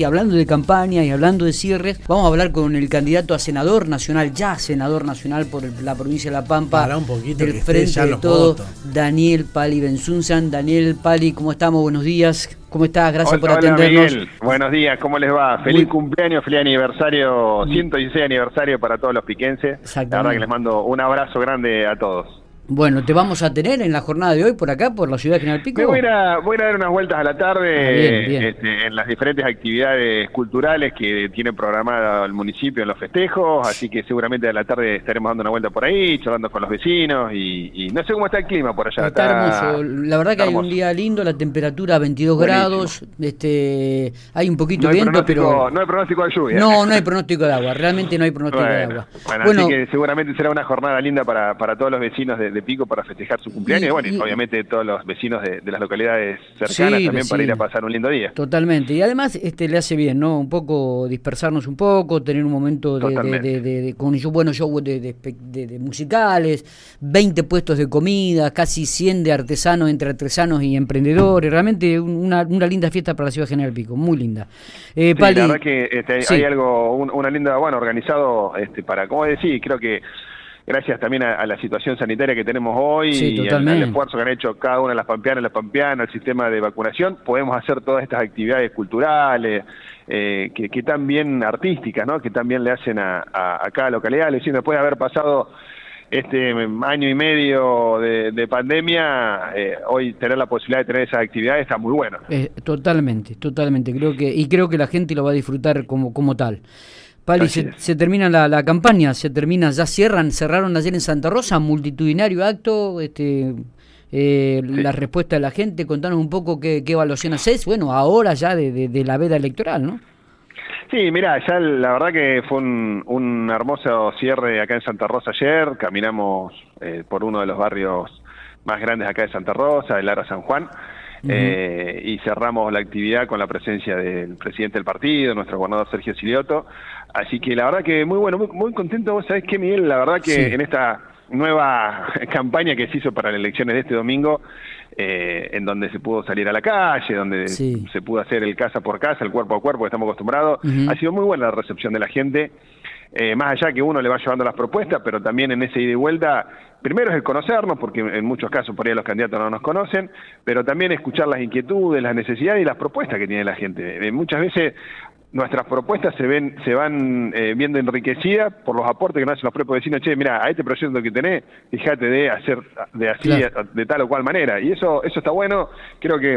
y hablando de campaña y hablando de cierres, vamos a hablar con el candidato a senador nacional, ya senador nacional por la provincia de La Pampa, Para un poquito del frente ya de todo, votos. Daniel Pali Benzunzan. Daniel Pali, ¿cómo estamos? Buenos días. ¿Cómo estás? Gracias Hola, por hola, atendernos. Miguel. Buenos días, ¿cómo les va? Feliz Muy- cumpleaños, feliz aniversario, 116 aniversario para todos los piquenses. La verdad que les mando un abrazo grande a todos. Bueno, te vamos a tener en la jornada de hoy por acá, por la ciudad de General Pico. Me voy a, ir a, voy a dar unas vueltas a la tarde Ah, bien, bien. este, en las diferentes actividades culturales que tiene programado el municipio en los festejos, así que seguramente a la tarde estaremos dando una vuelta por ahí, charlando con los vecinos y, y no sé cómo está el clima por allá. Está hermoso. La verdad que hay un día lindo, la temperatura 22 Buenísimo. grados, este, hay un poquito de viento, pero no hay pronóstico de lluvia. no, no hay pronóstico de agua, realmente no hay pronóstico de agua. bueno, Bueno, así que seguramente será una jornada linda para, para todos los vecinos de, de Pico para festejar su cumpleaños Y- bueno, y obviamente todos los vecinos de, de las localidades cercanas Sí, también para ir a pasar un lindo día. Totalmente. Y además este le hace bien, ¿no? Un poco dispersarnos un poco, tener un momento de, de, de- de- de- con yo- buenos shows de, musicales, 20 puestos de comida, casi 100 de artesanos entre artesanos y emprendedores. Realmente un- una, una linda fiesta para la ciudad de General Pico, muy linda. Eh, Sí, Pali, la verdad que este, hay algo, un- una linda, bueno, organizado este, para, como decís, creo que gracias también a, a la situación sanitaria que tenemos hoy Sí, y al, esfuerzo que han hecho cada una de las pampeanas, las pampeanas, el sistema de vacunación, podemos hacer todas estas actividades culturales, eh, que, que también artísticas, ¿no? que también le hacen a, a, a cada localidad. Decir, después de haber pasado este año y medio de, de pandemia, eh, hoy tener la posibilidad de tener esas actividades está muy bueno. Eh, totalmente, totalmente. Creo que y creo que la gente lo va a disfrutar como como tal. Pali, se, se termina la, la campaña, se termina, ya cierran, cerraron ayer en Santa Rosa, multitudinario acto, este, eh, la respuesta de la gente, contanos un poco qué, qué evaluación haces, bueno, ahora ya de, de- de la veda electoral, ¿no? Sí, mira, ya la verdad que fue un, un hermoso cierre acá en Santa Rosa ayer. Caminamos eh, por uno de los barrios más grandes acá de Santa Rosa, el Ara San Juan, eh, y cerramos la actividad con la presencia del presidente del partido, nuestro gobernador Sergio Silioto. Así que la verdad que muy bueno, muy, muy contento. Vos sabés que, Miguel, la verdad que Sí. en esta nueva campaña que se hizo para las elecciones de este domingo, eh, en donde se pudo salir a la calle, donde Sí. se pudo hacer el casa por casa, el cuerpo a cuerpo que estamos acostumbrados. Ha sido muy buena la recepción de la gente, eh, más allá que uno le va llevando las propuestas, pero también en ese ida y vuelta, primero es el conocernos, porque en muchos casos por ahí los candidatos no nos conocen, pero también escuchar las inquietudes, las necesidades y las propuestas que tiene la gente. Eh, muchas veces nuestras propuestas se ven se van eh, viendo enriquecidas por los aportes que nos hacen los propios vecinos. Che, mira, a este proyecto que tenés, fíjate de hacer de así, Claro. de tal o cual manera. Y eso eso está bueno. Creo que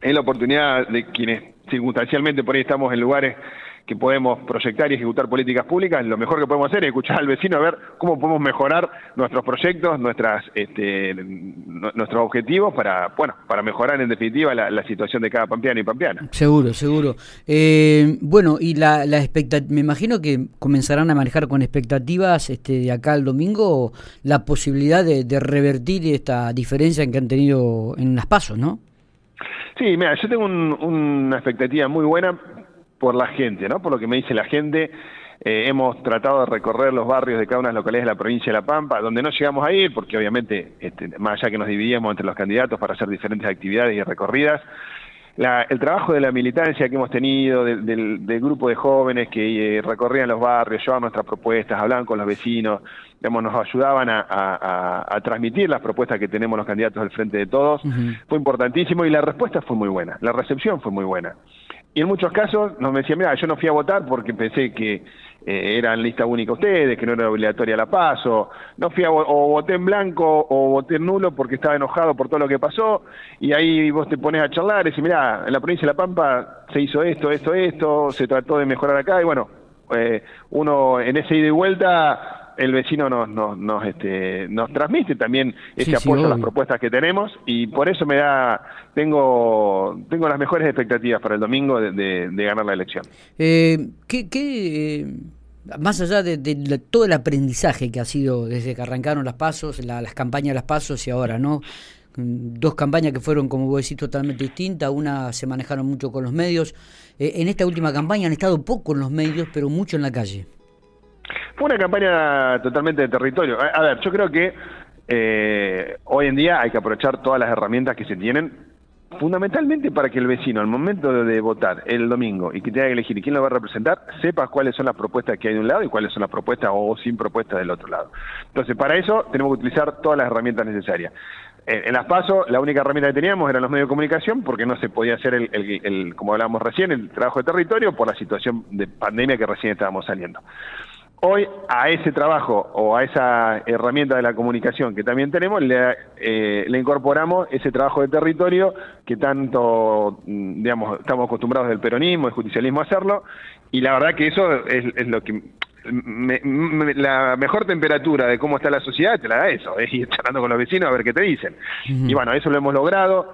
es la oportunidad de quienes circunstancialmente por ahí estamos en lugares que podemos proyectar y ejecutar políticas públicas, lo mejor que podemos hacer es escuchar al vecino a ver cómo podemos mejorar nuestros proyectos, nuestras, este, nu- nuestros objetivos para, bueno, para mejorar en definitiva la, la situación de cada pampeano y pampeana. Seguro, seguro. Eh, bueno, y la, la me imagino que comenzarán a manejar con expectativas este, de acá al domingo la posibilidad de, de revertir esta diferencia que han tenido en las pasos, ¿no? Sí, mira, yo tengo un- una expectativa muy buena por la gente, ¿no? Por lo que me dice la gente. Eh, hemos tratado de recorrer los barrios de cada una de las localidades de la provincia de La Pampa, donde no llegamos a ir, porque obviamente, este, más allá que nos dividíamos entre los candidatos para hacer diferentes actividades y recorridas, la- el trabajo de la militancia que hemos tenido, del, del- del grupo de jóvenes que eh, recorrían los barrios, llevaban nuestras propuestas, hablaban con los vecinos, digamos, nos ayudaban a, a- a- a transmitir las propuestas que tenemos los candidatos al frente de todos, fue importantísimo y la respuesta fue muy buena, la recepción fue muy buena. Y en muchos casos nos decían, mira, yo no fui a votar porque pensé que eh, eran lista única ustedes, que no era obligatoria la paso, no fui a vo- o voté en blanco o voté en nulo porque estaba enojado por todo lo que pasó, y ahí vos te pones a charlar y decís, mira, en la provincia de La Pampa se hizo esto, esto, esto, se trató de mejorar acá, y bueno, eh, uno en ese ida y vuelta el vecino nos nos nos, este, nos transmite también ese Sí, sí, apoyo a las propuestas que tenemos y por eso me da tengo tengo las mejores expectativas para el domingo de, de- de ganar la elección. Eh, ¿qué, qué, eh, más allá de, todo el aprendizaje que ha sido desde que arrancaron las pasos, la- las campañas de las pasos y ahora, ¿no? Mm, Dos campañas que fueron, como vos decís, totalmente distintas. Una se manejaron mucho con los medios. Eh, en esta última campaña han estado poco en los medios, pero mucho en la calle. Fue una campaña totalmente de territorio. A, ver, yo creo que eh, hoy en día hay que aprovechar todas las herramientas que se tienen fundamentalmente para que el vecino, al momento de, votar el domingo y que tenga que elegir quién lo va a representar, sepa cuáles son las propuestas que hay de un lado y cuáles son las propuestas o sin propuestas del otro lado. Entonces, para eso tenemos que utilizar todas las herramientas necesarias. En, las PASO, la única herramienta que teníamos eran los medios de comunicación, porque no se podía hacer, el, como hablábamos recién, el trabajo de territorio por la situación de pandemia que recién estábamos saliendo. Hoy a ese trabajo o a esa herramienta de la comunicación que también tenemos, le, eh, incorporamos ese trabajo de territorio que tanto, mm, digamos, estamos acostumbrados del peronismo, del judicialismo a hacerlo, y la verdad que eso es, lo que... la mejor temperatura de cómo está la sociedad te la da eso, es ir charlando con los vecinos a ver qué te dicen. Y bueno, eso lo hemos logrado,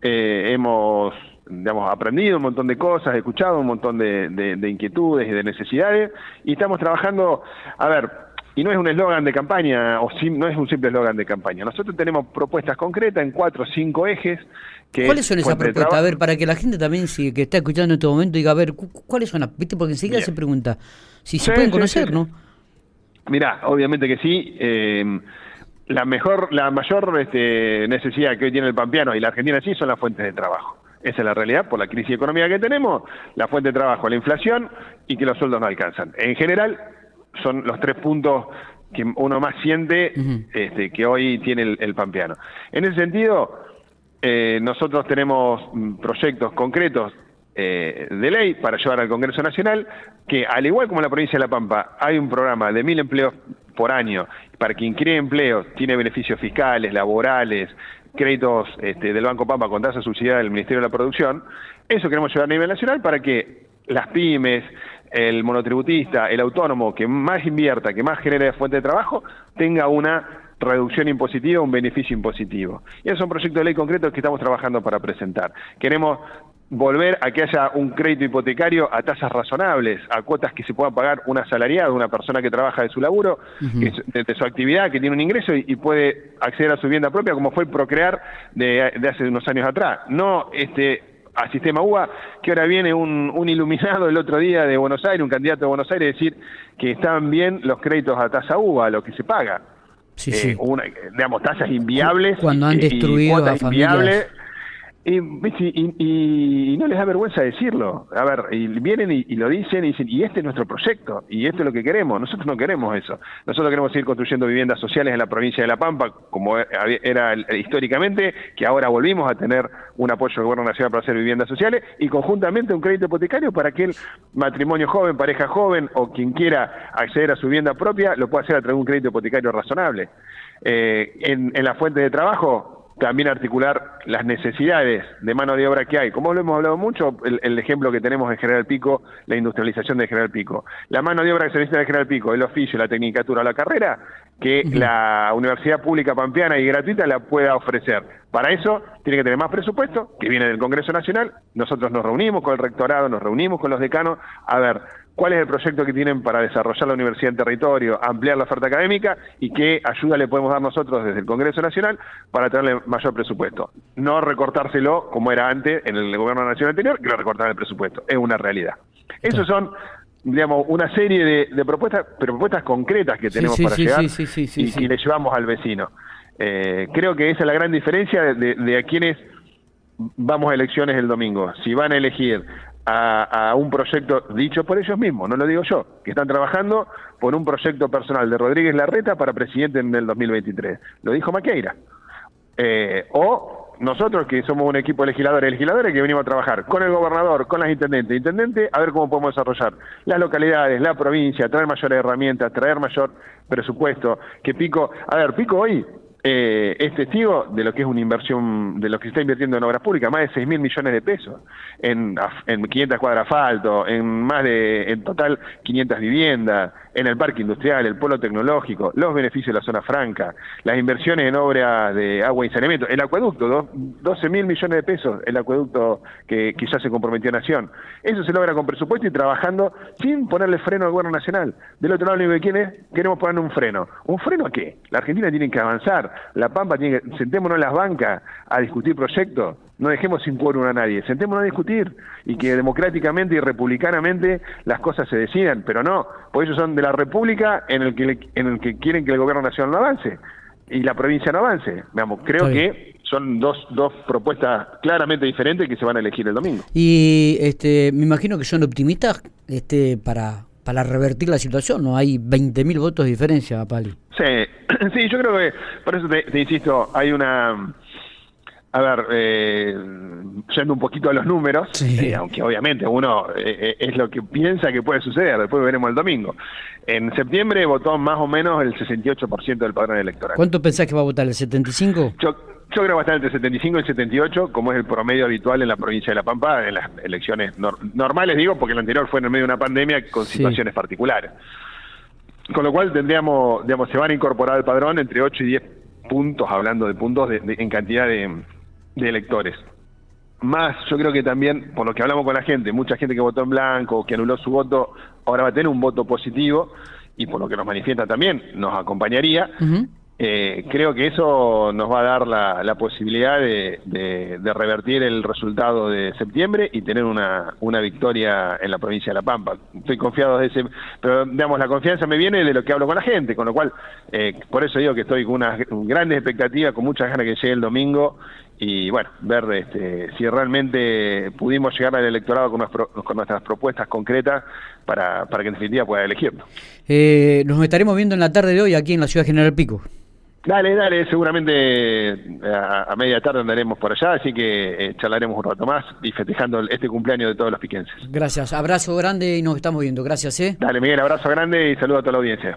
eh, hemos digamos, aprendido un montón de cosas, escuchado un montón de, inquietudes y de necesidades, y estamos trabajando, a ver, y no es un eslogan de campaña, o no es un simple eslogan de campaña, nosotros tenemos propuestas concretas en cuatro o cinco ejes. Que ¿Cuáles son esas propuestas? A ver, para que la gente también si, que está escuchando en este momento diga, a ver, ¿cuáles son las? ¿Viste? Porque enseguida se pregunta si se pueden conocer, ¿no? Mirá, obviamente que sí. Eh, la mejor, la mayor este, necesidad que hoy tiene el pampeano y la Argentina sí son las fuentes de trabajo. Esa es la realidad por la crisis económica que tenemos, la fuente de trabajo, la inflación y que los sueldos no alcanzan. En general, son los tres puntos que uno más siente este, que hoy tiene el, pampeano. En ese sentido, eh, nosotros tenemos mm, proyectos concretos eh, de ley para llevar al Congreso Nacional, que al igual como en la provincia de La Pampa hay un programa de mil empleos por año, para quien cree empleos, tiene beneficios fiscales, laborales, créditos este, del Banco Pampa con tasa subsidiada del Ministerio de la Producción, eso queremos llevar a nivel nacional para que las pymes, el monotributista, el autónomo que más invierta, que más genere fuente de trabajo, tenga una reducción impositiva, un beneficio impositivo. Y esos son proyectos de ley concretos que estamos trabajando para presentar. Queremos volver a que haya un crédito hipotecario a tasas razonables, a cuotas que se pueda pagar una asalariado, una persona que trabaja de su laburo, de, su actividad, que tiene un ingreso y, puede acceder a su vivienda propia, como fue el Procrear de, hace unos años atrás. No este a sistema UBA, que ahora viene un, un, iluminado el otro día de Buenos Aires, un candidato de Buenos Aires, decir que están bien los créditos a tasa UBA, lo que se paga. Sí, eh, digamos, tasas inviables. Cuando han destruido a familias. Y, y, no les da vergüenza decirlo. A ver, y vienen y, lo dicen y dicen, y este es nuestro proyecto, y esto es lo que queremos. Nosotros no queremos eso. Nosotros queremos seguir construyendo viviendas sociales en la provincia de La Pampa, como era históricamente, que ahora volvimos a tener un apoyo del Gobierno Nacional para hacer viviendas sociales, y conjuntamente un crédito hipotecario para que el matrimonio joven, pareja joven, o quien quiera acceder a su vivienda propia, lo pueda hacer a través de un crédito hipotecario razonable. Eh, en, en la fuente de trabajo, también articular las necesidades de mano de obra que hay. Como lo hemos hablado mucho, el, ejemplo que tenemos en General Pico, la industrialización de General Pico. La mano de obra que se necesita de General Pico, el oficio, la tecnicatura, la carrera, que la Universidad Pública Pampeana y gratuita la pueda ofrecer. Para eso tiene que tener más presupuesto, que viene del Congreso Nacional. Nosotros nos reunimos con el rectorado, nos reunimos con los decanos, a ver cuál es el proyecto que tienen para desarrollar la universidad en territorio, ampliar la oferta académica y qué ayuda le podemos dar nosotros desde el Congreso Nacional para tenerle mayor presupuesto. No recortárselo como era antes en el gobierno nacional anterior, que lo recortaban el presupuesto. Es una realidad. Esos son digamos, una serie de, propuestas, pero propuestas concretas que tenemos para llegar y, le llevamos al vecino. Eh, creo que esa es la gran diferencia de, de a quienes vamos a elecciones el domingo. Si van a elegir a, un proyecto dicho por ellos mismos, no lo digo yo, que están trabajando por un proyecto personal de Rodríguez Larreta para presidente en el 2023. Lo dijo Maqueira. Eh, o nosotros que somos un equipo de legisladores y legisladores que venimos a trabajar con el gobernador, con las intendentes, intendente, a ver cómo podemos desarrollar las localidades, la provincia, traer mayores herramientas, traer mayor presupuesto, que Pico, a ver, Pico hoy eh, es testigo de lo que es una inversión, de lo que se está invirtiendo en obras públicas, más de 6 mil millones de pesos, en, en 500 cuadras asfalto, en más de, en total 500 viviendas, en el parque industrial, el polo tecnológico, los beneficios de la zona franca, las inversiones en obras de agua y saneamiento, el acueducto, 12 mil millones de pesos, el acueducto que quizás se comprometió Nación. Eso se logra con presupuesto y trabajando sin ponerle freno al gobierno nacional. Del otro lado, lo único que quiere, queremos poner un freno. ¿Un freno a qué? La Argentina tiene que avanzar la Pampa tiene que, sentémonos en las bancas a discutir proyectos, no dejemos sin quórum a nadie, sentémonos a discutir y que democráticamente y republicanamente las cosas se decidan, pero no, porque ellos son de la República en el que, en el que quieren que el gobierno nacional no avance y la provincia no avance. Veamos, creo que son dos, dos propuestas claramente diferentes que se van a elegir el domingo. Y este, me imagino que son optimistas este, para, para revertir la situación, ¿no? Hay 20.000 votos de diferencia, Pali. Sí, sí, yo creo que, por eso te, insisto, hay una... A ver, eh, yendo un poquito a los números, eh, aunque obviamente uno eh, eh, es lo que piensa que puede suceder, después veremos el domingo. En septiembre votó más o menos el 68% del padrón electoral. ¿Cuánto pensás que va a votar? ¿El 75%? Yo, yo creo bastante, el 75 y el 78, como es el promedio habitual en la provincia de La Pampa, en las elecciones normales, digo, porque el anterior fue en el medio de una pandemia con situaciones particulares. Con lo cual tendríamos, digamos, se van a incorporar al padrón entre 8 y 10 puntos, hablando de puntos en cantidad de, electores. Más, yo creo que también, por lo que hablamos con la gente, mucha gente que votó en blanco, que anuló su voto, ahora va a tener un voto positivo y por lo que nos manifiesta también, nos acompañaría. Eh, creo que eso nos va a dar la, posibilidad de, revertir el resultado de septiembre y tener una, victoria en la provincia de La Pampa. Estoy confiado de ese, pero digamos, la confianza me viene de lo que hablo con la gente, con lo cual, eh, por eso digo que estoy con unas grandes expectativas, con muchas ganas que llegue el domingo y bueno, ver este, si realmente pudimos llegar al electorado con, nuestras propuestas concretas para, para que en definitiva pueda elegirlo. Eh, nos estaremos viendo en la tarde de hoy aquí en la ciudad General Pico. Dale, dale, seguramente eh, a, media tarde andaremos por allá, así que eh, charlaremos un rato más y festejando este cumpleaños de todos los piquenses. Gracias, abrazo grande y nos estamos viendo, gracias. ¿eh? Dale, Miguel, abrazo grande y saludo a toda la audiencia.